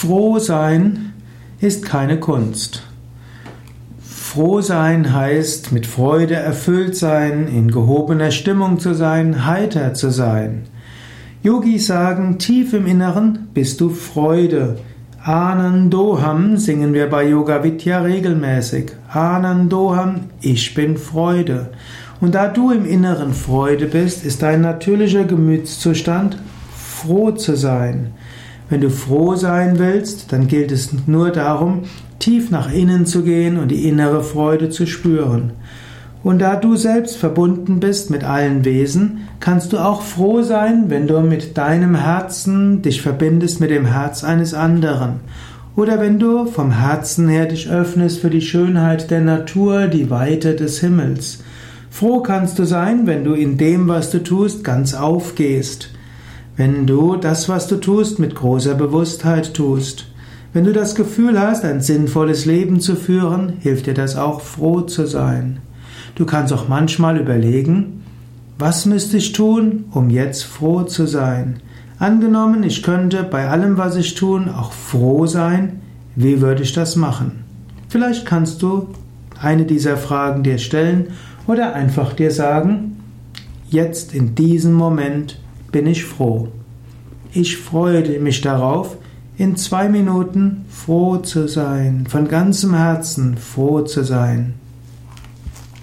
Froh sein ist keine Kunst. Froh sein heißt mit Freude erfüllt sein, in gehobener Stimmung zu sein, heiter zu sein. Yogis sagen, tief im Inneren bist du Freude. Anandoham singen wir bei Yoga Vidya regelmäßig. Anandoham, ich bin Freude. Und da du im Inneren Freude bist, ist dein natürlicher Gemütszustand, froh zu sein. Wenn du froh sein willst, dann gilt es nur darum, tief nach innen zu gehen und die innere Freude zu spüren. Und da du selbst verbunden bist mit allen Wesen, kannst du auch froh sein, wenn du mit deinem Herzen dich verbindest mit dem Herz eines anderen. Oder wenn du vom Herzen her dich öffnest für die Schönheit der Natur, die Weite des Himmels. Froh kannst du sein, wenn du in dem, was du tust, ganz aufgehst. Wenn du das, was du tust, mit großer Bewusstheit tust. Wenn du das Gefühl hast, ein sinnvolles Leben zu führen, hilft dir das auch, froh zu sein. Du kannst auch manchmal überlegen, was müsste ich tun, um jetzt froh zu sein? Angenommen, ich könnte bei allem, was ich tun, auch froh sein, wie würde ich das machen? Vielleicht kannst du eine dieser Fragen dir stellen oder einfach dir sagen, jetzt in diesem Moment bin ich froh. Ich freue mich darauf, in zwei Minuten froh zu sein, von ganzem Herzen froh zu sein.